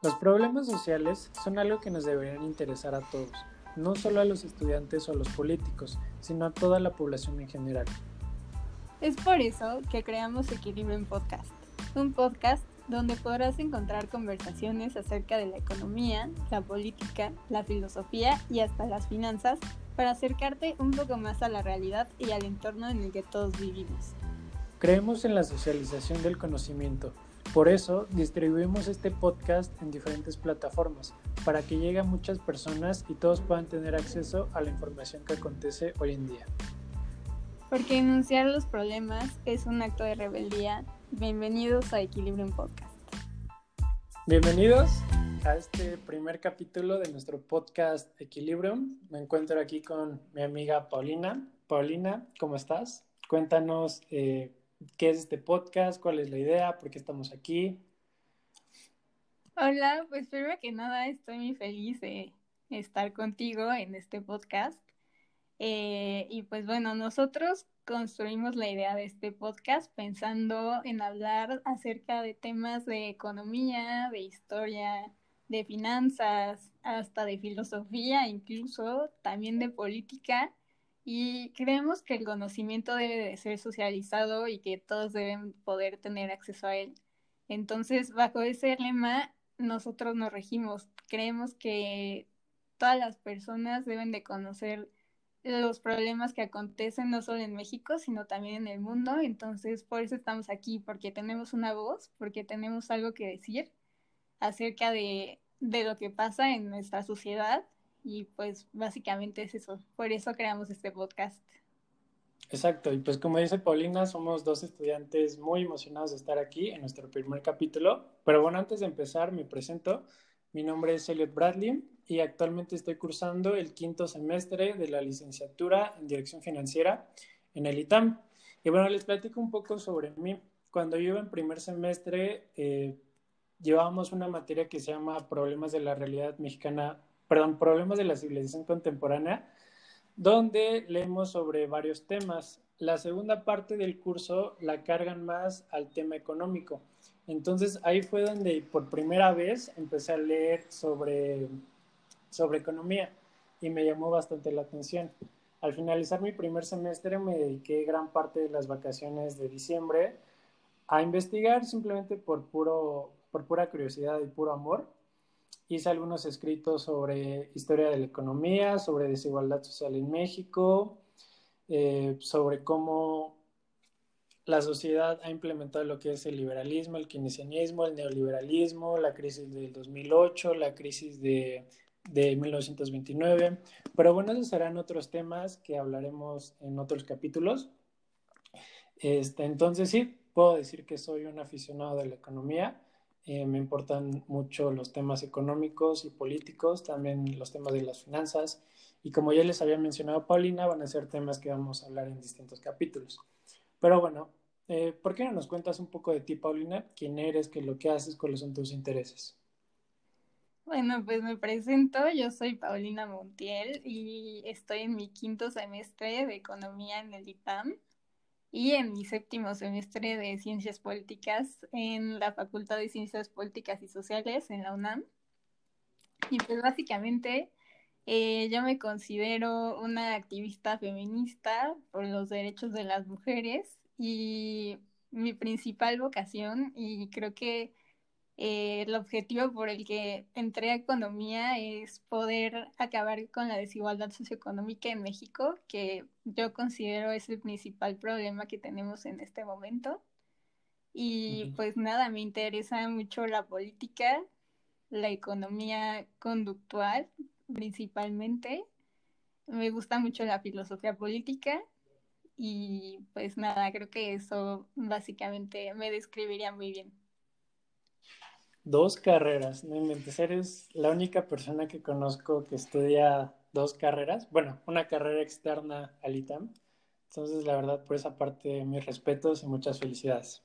Los problemas sociales son algo que nos deberían interesar a todos, no solo a los estudiantes o a los políticos, sino a toda la población en general. Es por eso que creamos Equilibrio en Podcast, un podcast donde podrás encontrar conversaciones acerca de la economía, la política, la filosofía y hasta las finanzas para acercarte un poco más a la realidad y al entorno en el que todos vivimos. Creemos en la socialización del conocimiento por eso distribuimos este podcast en diferentes plataformas para que llegue a muchas personas y todos puedan tener acceso a la información que acontece hoy en día. Porque enunciar los problemas es un acto de rebeldía. Bienvenidos a Equilibrium Podcast. Bienvenidos a este primer capítulo de nuestro podcast Equilibrium. Me encuentro aquí con mi amiga Paulina. Paulina, ¿cómo estás? Cuéntanos eh, qué es este podcast, cuál es la idea, por qué estamos aquí. Hola, pues primero que nada estoy muy feliz de estar contigo en este podcast. Eh, y pues bueno, nosotros construimos la idea de este podcast pensando en hablar acerca de temas de economía, de historia, de finanzas, hasta de filosofía, incluso también de política y creemos que el conocimiento debe de ser socializado y que todos deben poder tener acceso a él. Entonces, bajo ese lema, nosotros nos regimos. Creemos que todas las personas deben de conocer los problemas que acontecen no solo en México, sino también en el mundo. Entonces, por eso estamos aquí, porque tenemos una voz, porque tenemos algo que decir acerca de, de lo que pasa en nuestra sociedad y pues básicamente es eso. Por eso creamos este podcast. Exacto, y pues como dice Paulina, somos dos estudiantes muy emocionados de estar aquí en nuestro primer capítulo. Pero bueno, antes de empezar, me presento. Mi nombre es Elliot Bradley y actualmente estoy cursando el quinto semestre de la licenciatura en Dirección Financiera en el ITAM. Y bueno, les platico un poco sobre mí. Cuando yo iba en primer semestre, eh, llevábamos una materia que se llama Problemas de la Realidad Mexicana perdón, Problemas de la Civilización Contemporánea, donde leemos sobre varios temas. La segunda parte del curso la cargan más al tema económico. Entonces ahí fue donde por primera vez empecé a leer sobre, sobre economía y me llamó bastante la atención. Al finalizar mi primer semestre me dediqué gran parte de las vacaciones de diciembre a investigar simplemente por, puro, por pura curiosidad y puro amor hice algunos escritos sobre historia de la economía, sobre desigualdad social en México, eh, sobre cómo la sociedad ha implementado lo que es el liberalismo, el keynesianismo, el neoliberalismo, la crisis del 2008, la crisis de, de 1929. Pero bueno, esos serán otros temas que hablaremos en otros capítulos. Este, entonces sí, puedo decir que soy un aficionado de la economía eh, me importan mucho los temas económicos y políticos, también los temas de las finanzas. Y como ya les había mencionado Paulina, van a ser temas que vamos a hablar en distintos capítulos. Pero bueno, eh, ¿por qué no nos cuentas un poco de ti, Paulina? ¿Quién eres? ¿Qué es lo que haces? ¿Cuáles son tus intereses? Bueno, pues me presento, yo soy Paulina Montiel y estoy en mi quinto semestre de Economía en el IPAM y en mi séptimo semestre de Ciencias Políticas en la Facultad de Ciencias Políticas y Sociales en la UNAM. Y pues básicamente eh, yo me considero una activista feminista por los derechos de las mujeres y mi principal vocación, y creo que eh, el objetivo por el que entré a economía es poder acabar con la desigualdad socioeconómica en México, que yo considero es el principal problema que tenemos en este momento. Y pues nada, me interesa mucho la política, la economía conductual principalmente. Me gusta mucho la filosofía política y pues nada, creo que eso básicamente me describiría muy bien. Dos carreras, no inventes, eres la única persona que conozco que estudia dos carreras, bueno, una carrera externa al ITAM. Entonces, la verdad, por esa parte, mis respetos y muchas felicidades.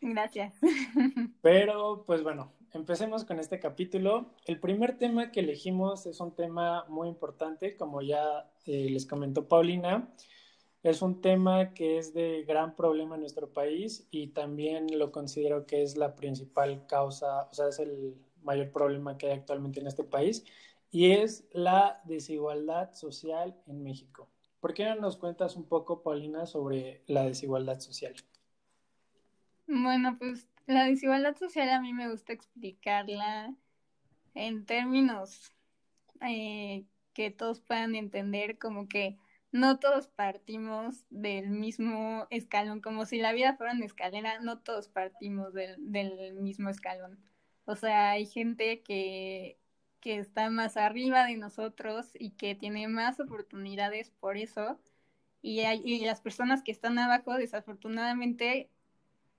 Gracias. Pero, pues bueno, empecemos con este capítulo. El primer tema que elegimos es un tema muy importante, como ya eh, les comentó Paulina. Es un tema que es de gran problema en nuestro país y también lo considero que es la principal causa, o sea, es el mayor problema que hay actualmente en este país, y es la desigualdad social en México. ¿Por qué no nos cuentas un poco, Paulina, sobre la desigualdad social? Bueno, pues la desigualdad social a mí me gusta explicarla en términos eh, que todos puedan entender, como que no todos partimos del mismo escalón, como si la vida fuera una escalera, no todos partimos del, del mismo escalón. O sea, hay gente que, que está más arriba de nosotros y que tiene más oportunidades por eso. Y, hay, y las personas que están abajo, desafortunadamente,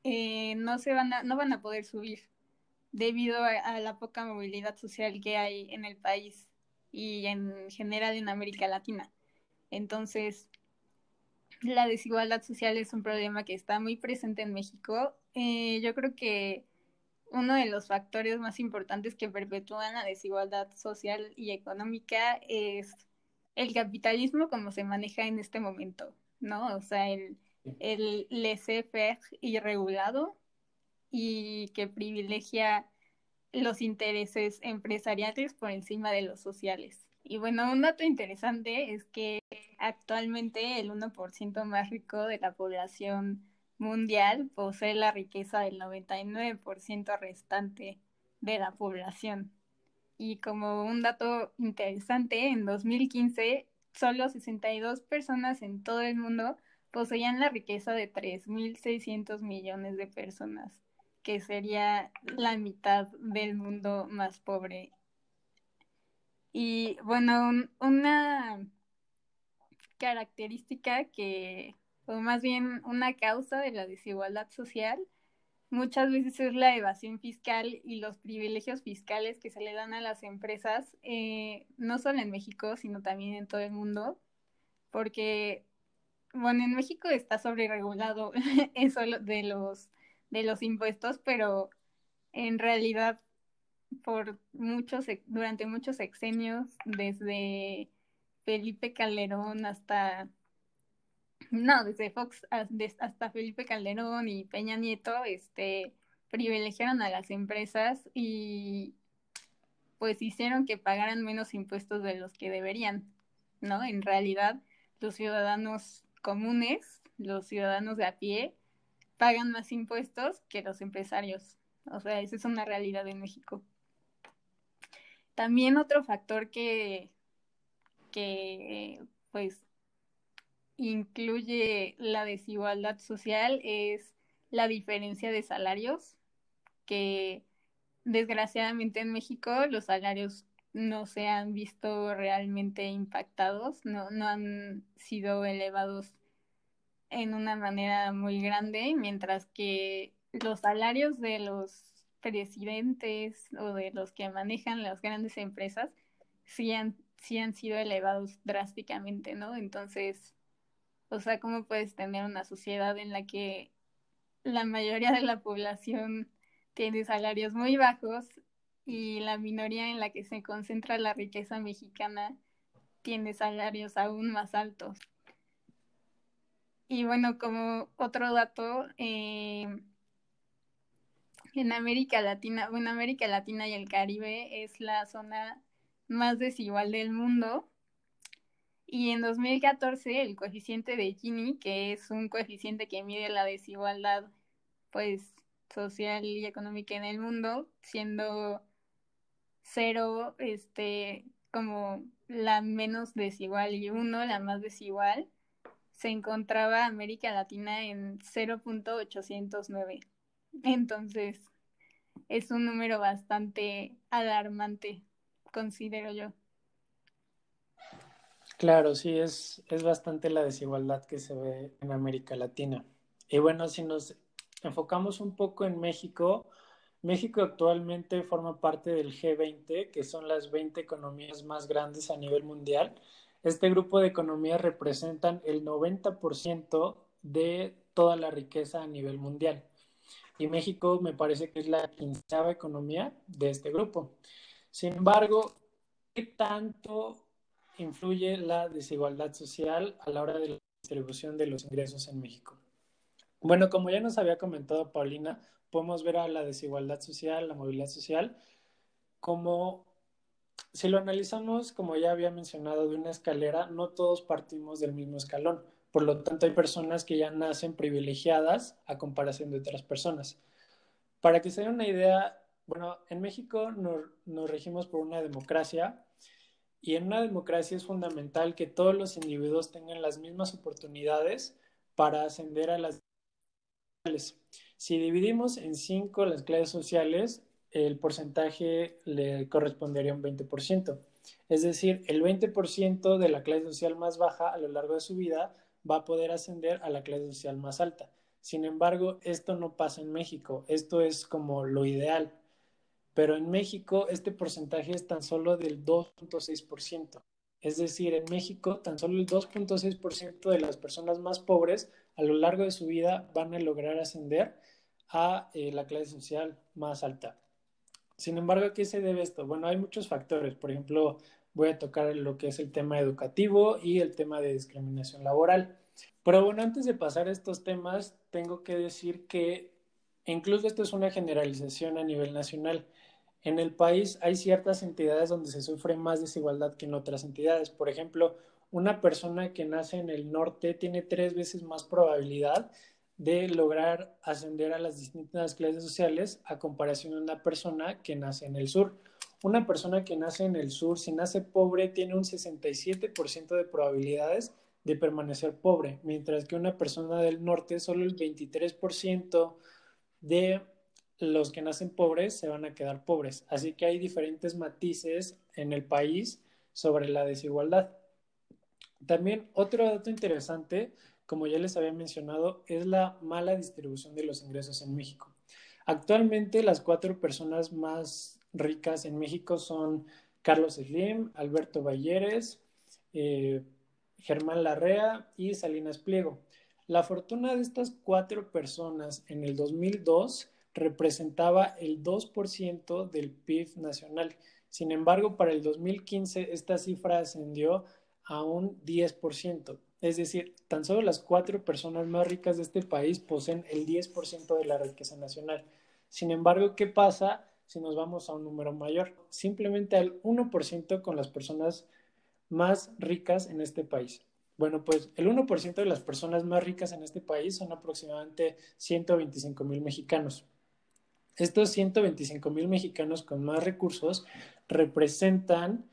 eh, no, se van a, no van a poder subir debido a la poca movilidad social que hay en el país y en general en América Latina. Entonces, la desigualdad social es un problema que está muy presente en México. Eh, yo creo que uno de los factores más importantes que perpetúan la desigualdad social y económica es el capitalismo como se maneja en este momento, ¿no? O sea, el, el laissez-faire irregulado y que privilegia los intereses empresariales por encima de los sociales. Y bueno, un dato interesante es que actualmente el 1% más rico de la población mundial posee la riqueza del 99% restante de la población. Y como un dato interesante, en 2015 solo 62 personas en todo el mundo poseían la riqueza de 3.600 millones de personas, que sería la mitad del mundo más pobre y bueno, una característica que, o más bien una causa de la desigualdad social, muchas veces es la evasión fiscal y los privilegios fiscales que se le dan a las empresas, eh, no solo en México, sino también en todo el mundo, porque, bueno, en México está sobreregulado eso de los, de los impuestos, pero en realidad por muchos, durante muchos sexenios, desde Felipe Calderón hasta, no, desde Fox hasta Felipe Calderón y Peña Nieto, este, privilegiaron a las empresas y pues hicieron que pagaran menos impuestos de los que deberían, ¿no? En realidad, los ciudadanos comunes, los ciudadanos de a pie, pagan más impuestos que los empresarios. O sea, esa es una realidad en México. También otro factor que, que pues incluye la desigualdad social es la diferencia de salarios, que desgraciadamente en México los salarios no se han visto realmente impactados, no, no han sido elevados en una manera muy grande, mientras que los salarios de los presidentes o de los que manejan las grandes empresas sí han, sí han sido elevados drásticamente, ¿no? Entonces, o sea, ¿cómo puedes tener una sociedad en la que la mayoría de la población tiene salarios muy bajos y la minoría en la que se concentra la riqueza mexicana tiene salarios aún más altos? Y bueno, como otro dato, eh, en América Latina, bueno, América Latina y el Caribe es la zona más desigual del mundo. Y en 2014 el coeficiente de Gini, que es un coeficiente que mide la desigualdad pues social y económica en el mundo, siendo cero este como la menos desigual y uno la más desigual, se encontraba América Latina en 0.809. Entonces, es un número bastante alarmante, considero yo. Claro, sí, es, es bastante la desigualdad que se ve en América Latina. Y bueno, si nos enfocamos un poco en México, México actualmente forma parte del G20, que son las 20 economías más grandes a nivel mundial. Este grupo de economías representan el 90% de toda la riqueza a nivel mundial y México me parece que es la quinceava economía de este grupo. Sin embargo, ¿qué tanto influye la desigualdad social a la hora de la distribución de los ingresos en México? Bueno, como ya nos había comentado Paulina, podemos ver a la desigualdad social, la movilidad social, como si lo analizamos, como ya había mencionado, de una escalera, no todos partimos del mismo escalón. Por lo tanto, hay personas que ya nacen privilegiadas a comparación de otras personas. Para que se den una idea, bueno, en México nos, nos regimos por una democracia y en una democracia es fundamental que todos los individuos tengan las mismas oportunidades para ascender a las si dividimos en cinco las clases sociales, el porcentaje le correspondería a un 20%. Es decir, el 20% de la clase social más baja a lo largo de su vida va a poder ascender a la clase social más alta. Sin embargo, esto no pasa en México. Esto es como lo ideal. Pero en México este porcentaje es tan solo del 2.6%. Es decir, en México tan solo el 2.6% de las personas más pobres a lo largo de su vida van a lograr ascender a eh, la clase social más alta. Sin embargo, ¿a qué se debe esto? Bueno, hay muchos factores. Por ejemplo, voy a tocar lo que es el tema educativo y el tema de discriminación laboral. Pero bueno, antes de pasar a estos temas, tengo que decir que incluso esto es una generalización a nivel nacional. En el país hay ciertas entidades donde se sufre más desigualdad que en otras entidades. Por ejemplo, una persona que nace en el norte tiene tres veces más probabilidad de lograr ascender a las distintas clases sociales a comparación de una persona que nace en el sur. Una persona que nace en el sur, si nace pobre, tiene un 67% de probabilidades de permanecer pobre, mientras que una persona del norte, solo el 23% de los que nacen pobres se van a quedar pobres. Así que hay diferentes matices en el país sobre la desigualdad. También otro dato interesante, como ya les había mencionado, es la mala distribución de los ingresos en México. Actualmente las cuatro personas más ricas en México son Carlos Slim, Alberto Balleres, eh, Germán Larrea y Salinas Pliego. La fortuna de estas cuatro personas en el 2002 representaba el 2% del PIB nacional. Sin embargo, para el 2015 esta cifra ascendió a un 10%. Es decir, tan solo las cuatro personas más ricas de este país poseen el 10% de la riqueza nacional. Sin embargo, ¿qué pasa si nos vamos a un número mayor? Simplemente al 1% con las personas más ricas en este país. Bueno, pues el 1% de las personas más ricas en este país son aproximadamente 125 mil mexicanos. Estos 125 mil mexicanos con más recursos representan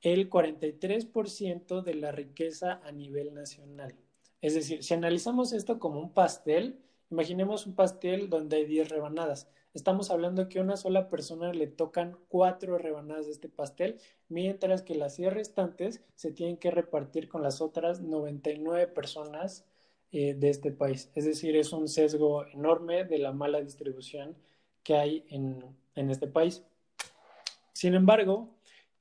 el 43% de la riqueza a nivel nacional. Es decir, si analizamos esto como un pastel, imaginemos un pastel donde hay 10 rebanadas. Estamos hablando que a una sola persona le tocan 4 rebanadas de este pastel, mientras que las 10 restantes se tienen que repartir con las otras 99 personas eh, de este país. Es decir, es un sesgo enorme de la mala distribución que hay en, en este país. Sin embargo,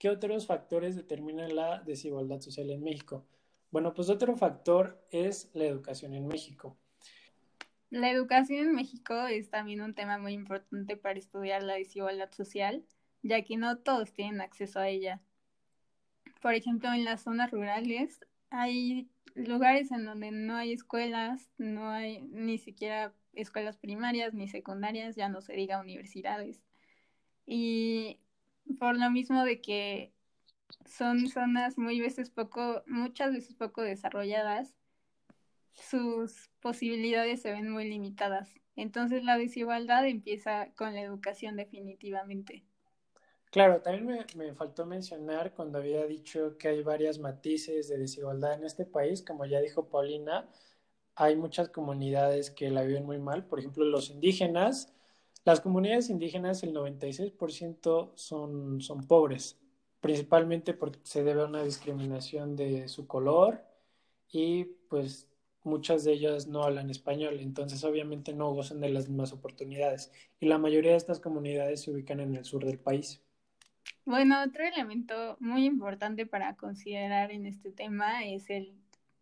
¿Qué otros factores determinan la desigualdad social en México? Bueno, pues otro factor es la educación en México. La educación en México es también un tema muy importante para estudiar la desigualdad social, ya que no todos tienen acceso a ella. Por ejemplo, en las zonas rurales hay lugares en donde no hay escuelas, no hay ni siquiera escuelas primarias ni secundarias, ya no se diga universidades. Y por lo mismo de que son zonas muy veces poco, muchas veces poco desarrolladas, sus posibilidades se ven muy limitadas. Entonces la desigualdad empieza con la educación definitivamente. Claro, también me, me, faltó mencionar cuando había dicho que hay varias matices de desigualdad en este país, como ya dijo Paulina, hay muchas comunidades que la viven muy mal, por ejemplo los indígenas, las comunidades indígenas, el 96% son, son pobres, principalmente porque se debe a una discriminación de su color y pues muchas de ellas no hablan español, entonces obviamente no gozan de las mismas oportunidades. Y la mayoría de estas comunidades se ubican en el sur del país. Bueno, otro elemento muy importante para considerar en este tema es el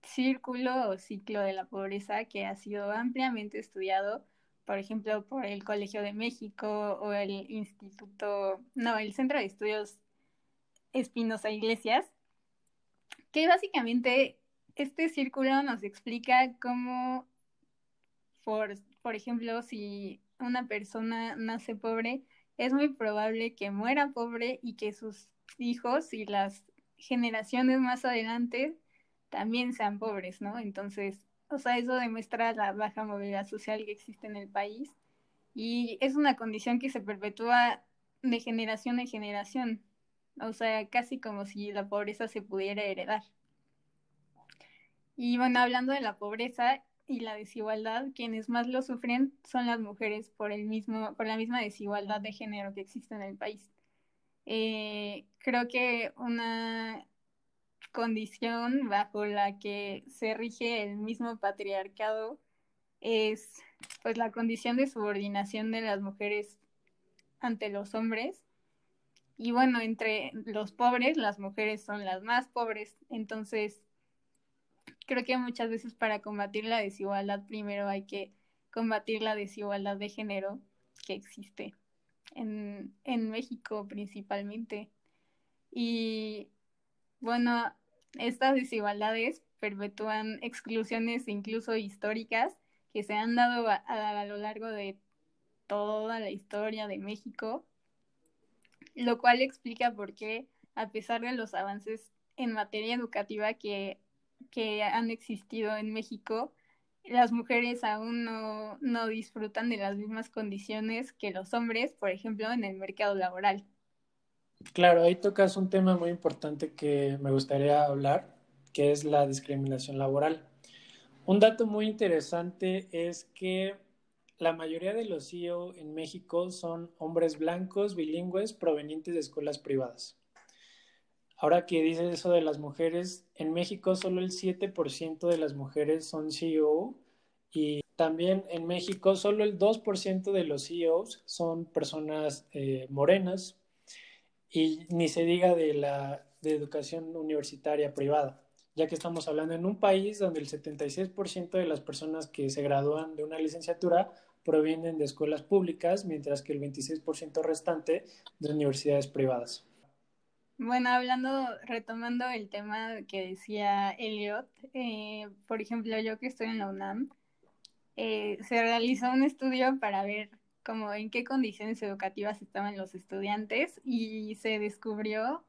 círculo o ciclo de la pobreza que ha sido ampliamente estudiado por ejemplo, por el Colegio de México o el Instituto, no, el Centro de Estudios Espinosa Iglesias, que básicamente este círculo nos explica cómo, por, ejemplo, si una persona nace pobre, es muy probable que muera pobre y que sus hijos y las generaciones más adelante también sean pobres, ¿no? Entonces, o sea, eso demuestra la baja movilidad social que existe en el país y es una condición que se perpetúa de generación en generación, o sea, casi como si la pobreza se pudiera heredar. Y bueno, hablando de la pobreza y la desigualdad, quienes más lo sufren son las mujeres por el mismo, por la misma desigualdad de género que existe en el país. Eh, creo que una condición bajo la que se rige el mismo patriarcado es pues la condición de subordinación de las mujeres ante los hombres. Y bueno, entre los pobres, las mujeres son las más pobres. Entonces, creo que muchas veces para combatir la desigualdad, primero hay que combatir la desigualdad de género que existe en, en México principalmente. Y bueno, estas desigualdades perpetúan exclusiones incluso históricas que se han dado a, lo largo de toda la historia de México, lo cual explica por qué, a pesar de los avances en materia educativa que, que han existido en México, las mujeres aún no, no disfrutan de las mismas condiciones que los hombres, por ejemplo, en el mercado laboral. Claro, ahí tocas un tema muy importante que me gustaría hablar, que es la discriminación laboral. Un dato muy interesante es que la mayoría de los CEO en México son hombres blancos, bilingües, provenientes de escuelas privadas. Ahora que dices eso de las mujeres, en México solo el 7% de las mujeres son CEO y también en México solo el 2% de los CEOs son personas eh, morenas, y ni se diga de la de educación universitaria privada, ya que estamos hablando en un país donde el 76% de las personas que se gradúan de una licenciatura provienen de escuelas públicas, mientras que el 26% restante de universidades privadas. Bueno, hablando, retomando el tema que decía Elliot, eh, por ejemplo, yo que estoy en la UNAM, eh, se realizó un estudio para ver como en qué condiciones educativas estaban los estudiantes y se descubrió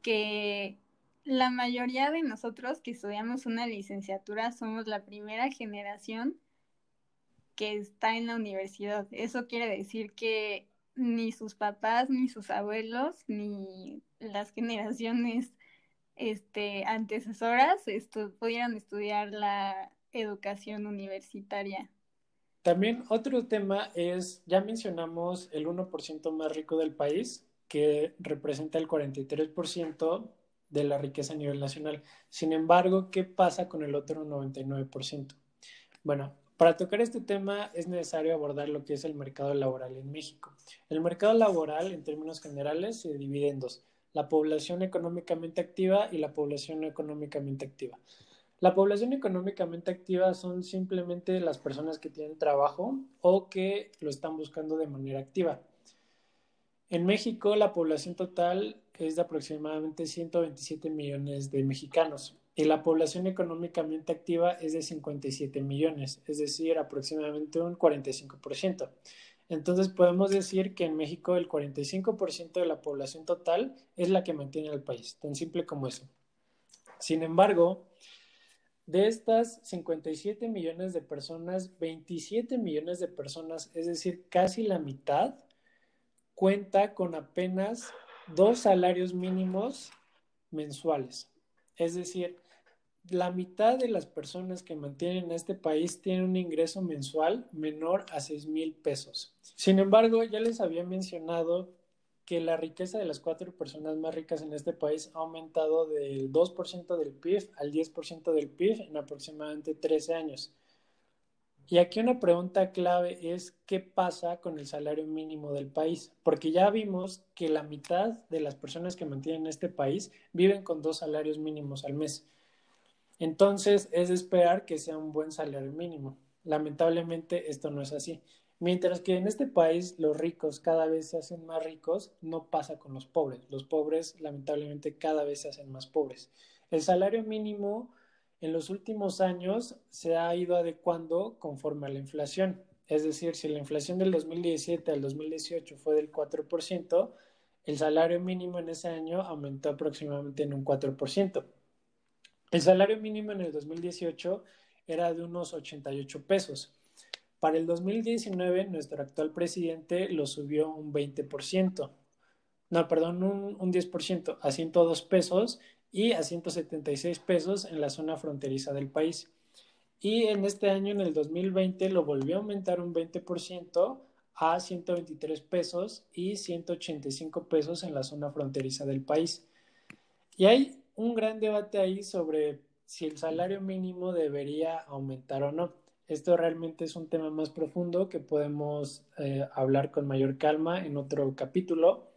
que la mayoría de nosotros que estudiamos una licenciatura somos la primera generación que está en la universidad. Eso quiere decir que ni sus papás, ni sus abuelos, ni las generaciones este, antecesoras pudieran estudiar la educación universitaria. También otro tema es, ya mencionamos el 1% más rico del país, que representa el 43% de la riqueza a nivel nacional. Sin embargo, ¿qué pasa con el otro 99%? Bueno, para tocar este tema es necesario abordar lo que es el mercado laboral en México. El mercado laboral, en términos generales, se divide en dos, la población económicamente activa y la población no económicamente activa. La población económicamente activa son simplemente las personas que tienen trabajo o que lo están buscando de manera activa. En México, la población total es de aproximadamente 127 millones de mexicanos y la población económicamente activa es de 57 millones, es decir, aproximadamente un 45%. Entonces podemos decir que en México el 45% de la población total es la que mantiene al país, tan simple como eso. Sin embargo, de estas 57 millones de personas, 27 millones de personas, es decir, casi la mitad, cuenta con apenas dos salarios mínimos mensuales. Es decir, la mitad de las personas que mantienen este país tienen un ingreso mensual menor a 6 mil pesos. Sin embargo, ya les había mencionado que la riqueza de las cuatro personas más ricas en este país ha aumentado del 2% del PIB al 10% del PIB en aproximadamente 13 años. Y aquí una pregunta clave es qué pasa con el salario mínimo del país, porque ya vimos que la mitad de las personas que mantienen este país viven con dos salarios mínimos al mes. Entonces es esperar que sea un buen salario mínimo. Lamentablemente esto no es así. Mientras que en este país los ricos cada vez se hacen más ricos, no pasa con los pobres. Los pobres lamentablemente cada vez se hacen más pobres. El salario mínimo en los últimos años se ha ido adecuando conforme a la inflación. Es decir, si la inflación del 2017 al 2018 fue del 4%, el salario mínimo en ese año aumentó aproximadamente en un 4%. El salario mínimo en el 2018 era de unos 88 pesos. Para el 2019, nuestro actual presidente lo subió un 20%. No, perdón, un, un 10%, a 102 pesos y a 176 pesos en la zona fronteriza del país. Y en este año, en el 2020, lo volvió a aumentar un 20% a 123 pesos y 185 pesos en la zona fronteriza del país. Y hay un gran debate ahí sobre si el salario mínimo debería aumentar o no. Esto realmente es un tema más profundo que podemos eh, hablar con mayor calma en otro capítulo.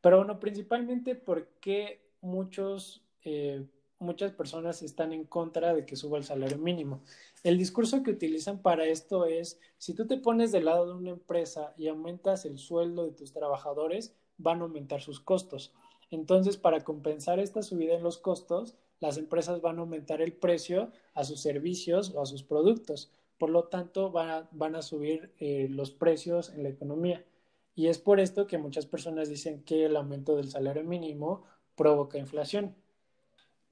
Pero bueno, principalmente porque muchos, eh, muchas personas están en contra de que suba el salario mínimo. El discurso que utilizan para esto es, si tú te pones del lado de una empresa y aumentas el sueldo de tus trabajadores, van a aumentar sus costos. Entonces, para compensar esta subida en los costos, las empresas van a aumentar el precio a sus servicios o a sus productos. Por lo tanto, van a, subir eh, los precios en la economía. Y es por esto que muchas personas dicen que el aumento del salario mínimo provoca inflación.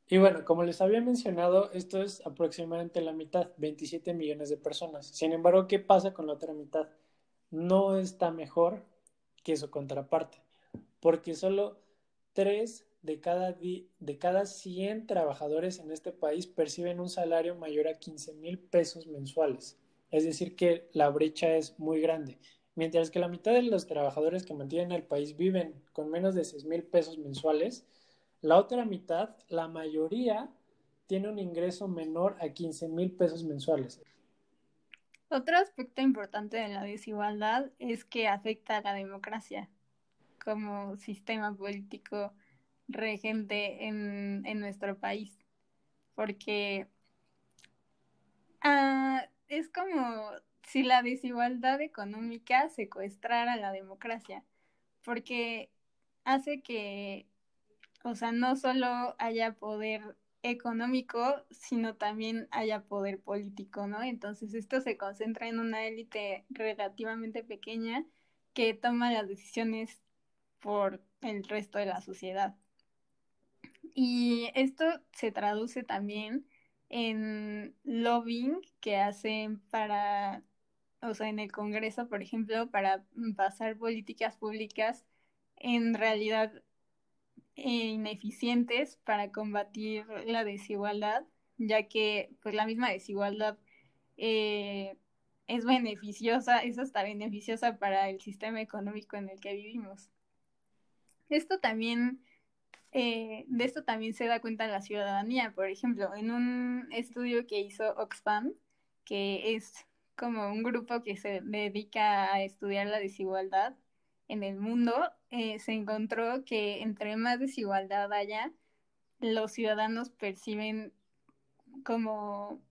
Y bueno, como les había mencionado, esto es aproximadamente la mitad, 27 millones de personas. Sin embargo, ¿qué pasa con la otra mitad? No está mejor que su contraparte, porque solo 3 de cada, de cada 100 trabajadores en este país perciben un salario mayor a 15 mil pesos mensuales. Es decir, que la brecha es muy grande. Mientras que la mitad de los trabajadores que mantienen el país viven con menos de 6 mil pesos mensuales, la otra mitad, la mayoría, tiene un ingreso menor a 15 mil pesos mensuales. Otro aspecto importante de la desigualdad es que afecta a la democracia como sistema político regente en, nuestro país, porque ah, es como si la desigualdad económica secuestrara la democracia, porque hace que, o sea, no solo haya poder económico, sino también haya poder político, ¿no? Entonces esto se concentra en una élite relativamente pequeña que toma las decisiones por el resto de la sociedad. Y esto se traduce también en lobbying que hacen para, o sea, en el Congreso, por ejemplo, para pasar políticas públicas en realidad ineficientes para combatir la desigualdad, ya que pues la misma desigualdad eh, es beneficiosa, es hasta beneficiosa para el sistema económico en el que vivimos. Esto también, eh, de esto también se da cuenta la ciudadanía. Por ejemplo, en un estudio que hizo Oxfam, que es como un grupo que se dedica a estudiar la desigualdad en el mundo, eh, se encontró que entre más desigualdad haya, los ciudadanos perciben como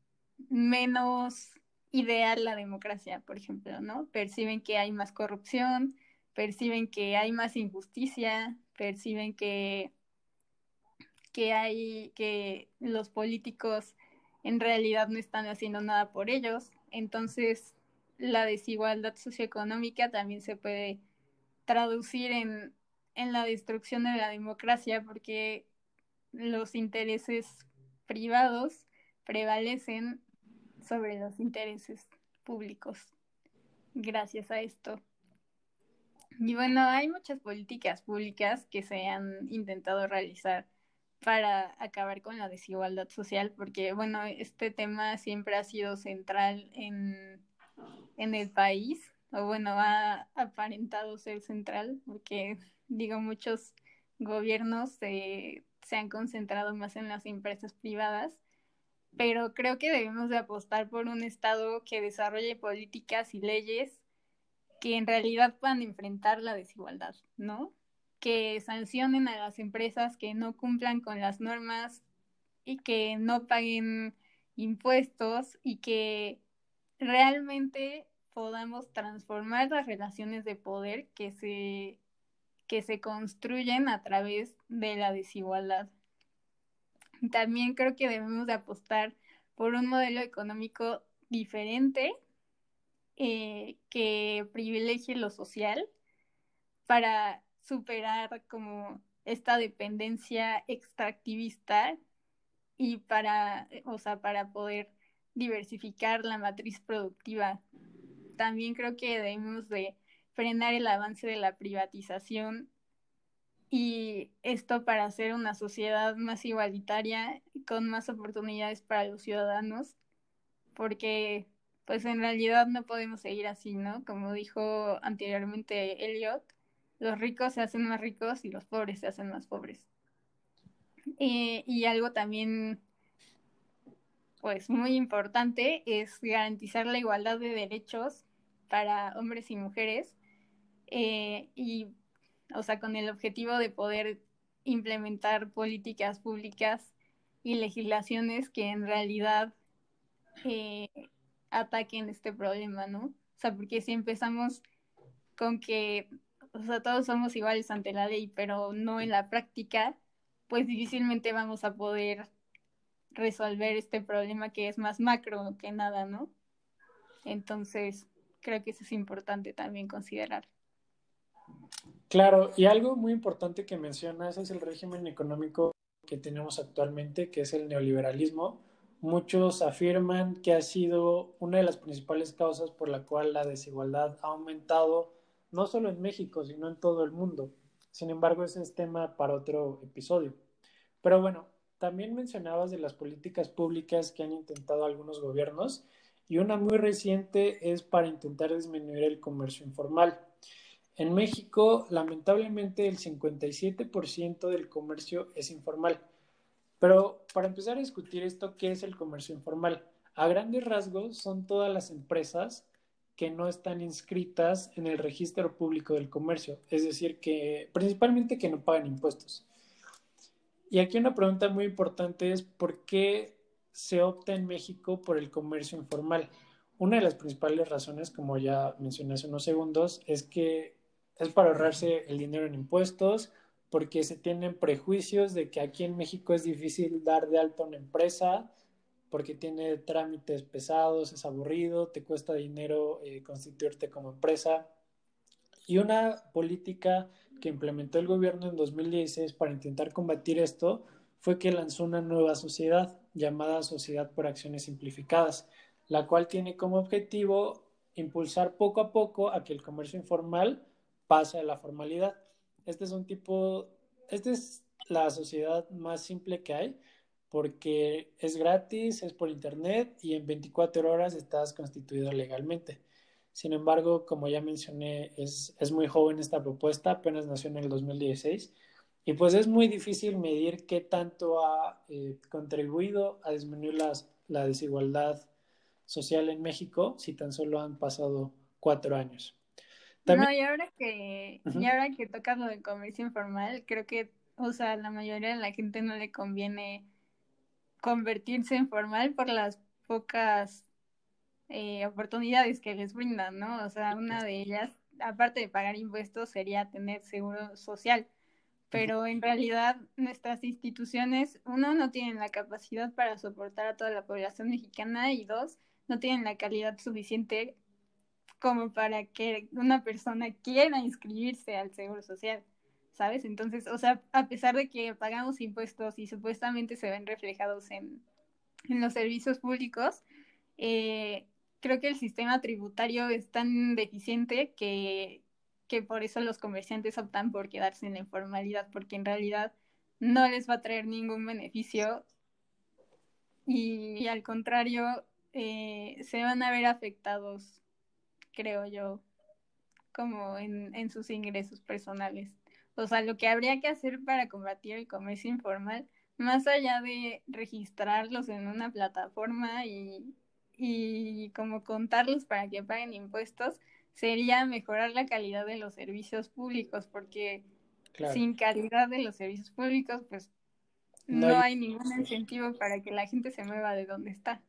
menos ideal la democracia, por ejemplo, ¿no? Perciben que hay más corrupción, perciben que hay más injusticia, perciben que, que hay que los políticos en realidad no están haciendo nada por ellos. Entonces, la desigualdad socioeconómica también se puede traducir en, en la destrucción de la democracia porque los intereses privados prevalecen sobre los intereses públicos. Gracias a esto. Y bueno, hay muchas políticas públicas que se han intentado realizar para acabar con la desigualdad social, porque bueno, este tema siempre ha sido central en, en el país, o bueno, ha aparentado ser central, porque digo, muchos gobiernos se, se han concentrado más en las empresas privadas, pero creo que debemos de apostar por un Estado que desarrolle políticas y leyes que en realidad puedan enfrentar la desigualdad, ¿no? Que sancionen a las empresas que no cumplan con las normas y que no paguen impuestos y que realmente podamos transformar las relaciones de poder que se, que se construyen a través de la desigualdad. También creo que debemos de apostar por un modelo económico diferente eh, que privilegie lo social para superar como esta dependencia extractivista y para, o sea, para poder diversificar la matriz productiva. También creo que debemos de frenar el avance de la privatización y esto para hacer una sociedad más igualitaria con más oportunidades para los ciudadanos, porque pues en realidad no podemos seguir así, ¿no? Como dijo anteriormente Elliot, los ricos se hacen más ricos y los pobres se hacen más pobres. Eh, y algo también pues muy importante es garantizar la igualdad de derechos para hombres y mujeres eh, y o sea con el objetivo de poder implementar políticas públicas y legislaciones que en realidad eh, ataquen este problema, ¿no? O sea, porque si empezamos con que, o sea, todos somos iguales ante la ley, pero no en la práctica, pues difícilmente vamos a poder resolver este problema que es más macro que nada, ¿no? Entonces, creo que eso es importante también considerar. Claro, y algo muy importante que mencionas es el régimen económico que tenemos actualmente, que es el neoliberalismo. Muchos afirman que ha sido una de las principales causas por la cual la desigualdad ha aumentado, no solo en México, sino en todo el mundo. Sin embargo, ese es tema para otro episodio. Pero bueno, también mencionabas de las políticas públicas que han intentado algunos gobiernos y una muy reciente es para intentar disminuir el comercio informal. En México, lamentablemente, el 57% del comercio es informal. Pero para empezar a discutir esto, ¿qué es el comercio informal? A grandes rasgos son todas las empresas que no están inscritas en el registro público del comercio, es decir, que principalmente que no pagan impuestos. Y aquí una pregunta muy importante es ¿por qué se opta en México por el comercio informal? Una de las principales razones, como ya mencioné hace unos segundos, es que es para ahorrarse el dinero en impuestos, porque se tienen prejuicios de que aquí en México es difícil dar de alta una empresa, porque tiene trámites pesados, es aburrido, te cuesta dinero eh, constituirte como empresa. Y una política que implementó el gobierno en 2016 para intentar combatir esto fue que lanzó una nueva sociedad llamada Sociedad por Acciones Simplificadas, la cual tiene como objetivo impulsar poco a poco a que el comercio informal pase a la formalidad. Este es un tipo, esta es la sociedad más simple que hay porque es gratis, es por internet y en 24 horas estás constituido legalmente. Sin embargo, como ya mencioné, es, muy joven esta propuesta, apenas nació en el 2016 y pues es muy difícil medir qué tanto ha eh, contribuido a disminuir la desigualdad social en México si tan solo han pasado cuatro años. No, y ahora que, y ahora que tocas lo del comercio informal, creo que, o sea, la mayoría de la gente no le conviene convertirse en formal por las pocas eh, oportunidades que les brindan, ¿no? O sea, una de ellas, aparte de pagar impuestos, sería tener seguro social. Pero en realidad nuestras instituciones, uno, no tienen la capacidad para soportar a toda la población mexicana y dos, no tienen la calidad suficiente como para que una persona quiera inscribirse al seguro social, ¿sabes? Entonces, o sea, a pesar de que pagamos impuestos y supuestamente se ven reflejados en, en los servicios públicos, eh, creo que el sistema tributario es tan deficiente que, que por eso los comerciantes optan por quedarse en la informalidad, porque en realidad no les va a traer ningún beneficio y, al contrario, eh, se van a ver afectados, creo yo, como en, en sus ingresos personales. O sea, lo que habría que hacer para combatir el comercio informal, más allá de registrarlos en una plataforma y, y como contarlos para que paguen impuestos sería mejorar la calidad de los servicios públicos, porque sin calidad de los servicios públicos, pues no, hay... ningún incentivo para que la gente se mueva de donde está.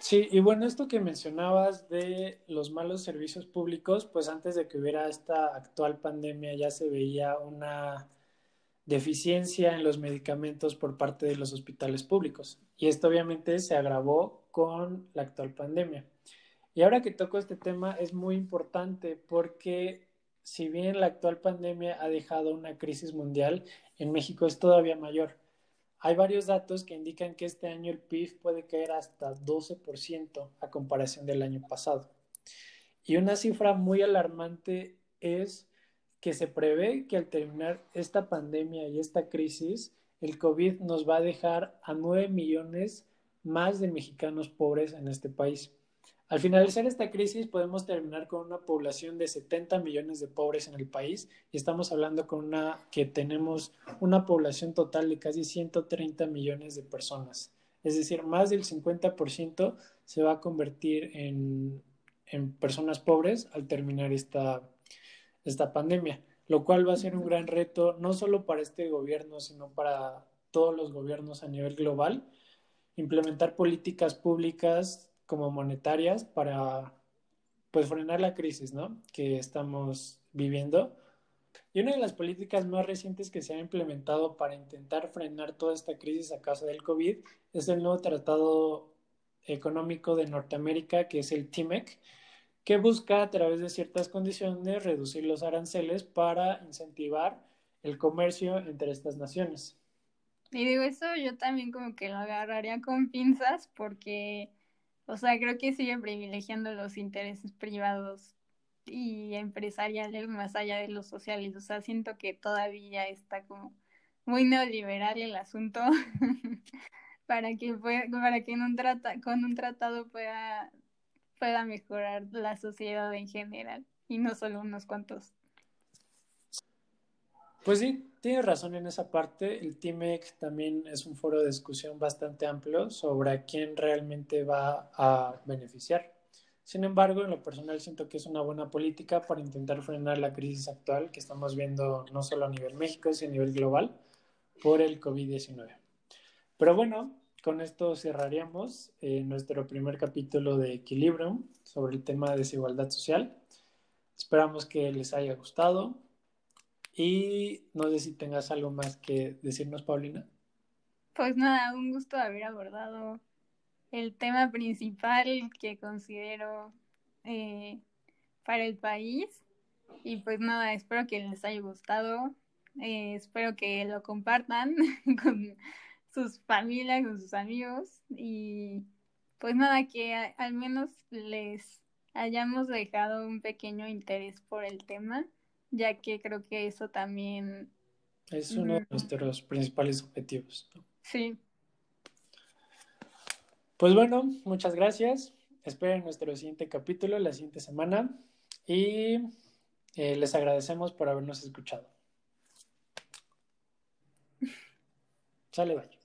Sí, y bueno, esto que mencionabas de los malos servicios públicos, pues antes de que hubiera esta actual pandemia ya se veía una deficiencia en los medicamentos por parte de los hospitales públicos. Y esto obviamente se agravó con la actual pandemia. Y ahora que toco este tema es muy importante porque si bien la actual pandemia ha dejado una crisis mundial, en México es todavía mayor. Hay varios datos que indican que este año el PIB puede caer hasta 12% a comparación del año pasado. Y una cifra muy alarmante es que se prevé que al terminar esta pandemia y esta crisis, el COVID nos va a dejar a 9 millones más de mexicanos pobres en este país. Al finalizar esta crisis podemos terminar con una población de 70 millones de pobres en el país y estamos hablando con una que tenemos una población total de casi 130 millones de personas. Es decir, más del 50% se va a convertir en, en personas pobres al terminar esta, esta pandemia, lo cual va a ser un gran reto no solo para este gobierno, sino para todos los gobiernos a nivel global, implementar políticas públicas como monetarias para pues frenar la crisis, ¿no? que estamos viviendo. Y una de las políticas más recientes que se ha implementado para intentar frenar toda esta crisis a causa del COVID es el nuevo Tratado Económico de Norteamérica, que es el TIMEC, que busca a través de ciertas condiciones reducir los aranceles para incentivar el comercio entre estas naciones. Y digo, eso yo también como que lo agarraría con pinzas porque, o sea, creo que sigue privilegiando los intereses privados y empresariales más allá de los sociales. O sea, siento que todavía está como muy neoliberal el asunto para que para que en un trata, con un tratado pueda pueda mejorar la sociedad en general y no solo unos cuantos. Pues sí, tienes razón en esa parte. El TIMEC también es un foro de discusión bastante amplio sobre a quién realmente va a beneficiar. Sin embargo, en lo personal siento que es una buena política para intentar frenar la crisis actual que estamos viendo no solo a nivel México, sino a nivel global por el COVID-19. Pero bueno, con esto cerraríamos eh, nuestro primer capítulo de Equilibrium sobre el tema de desigualdad social. Esperamos que les haya gustado y no sé si tengas algo más que decirnos, Paulina. Pues nada, un gusto haber abordado el tema principal que considero eh, para el país. Y pues nada, espero que les haya gustado. Eh, espero que lo compartan con sus familias, con sus amigos y pues nada, que al menos les hayamos dejado un pequeño interés por el tema, ya que creo que eso también es uno de nuestros principales objetivos. Sí. Pues bueno, muchas gracias. Esperen nuestro siguiente capítulo la siguiente semana y eh, les agradecemos por habernos escuchado. Sale, bye.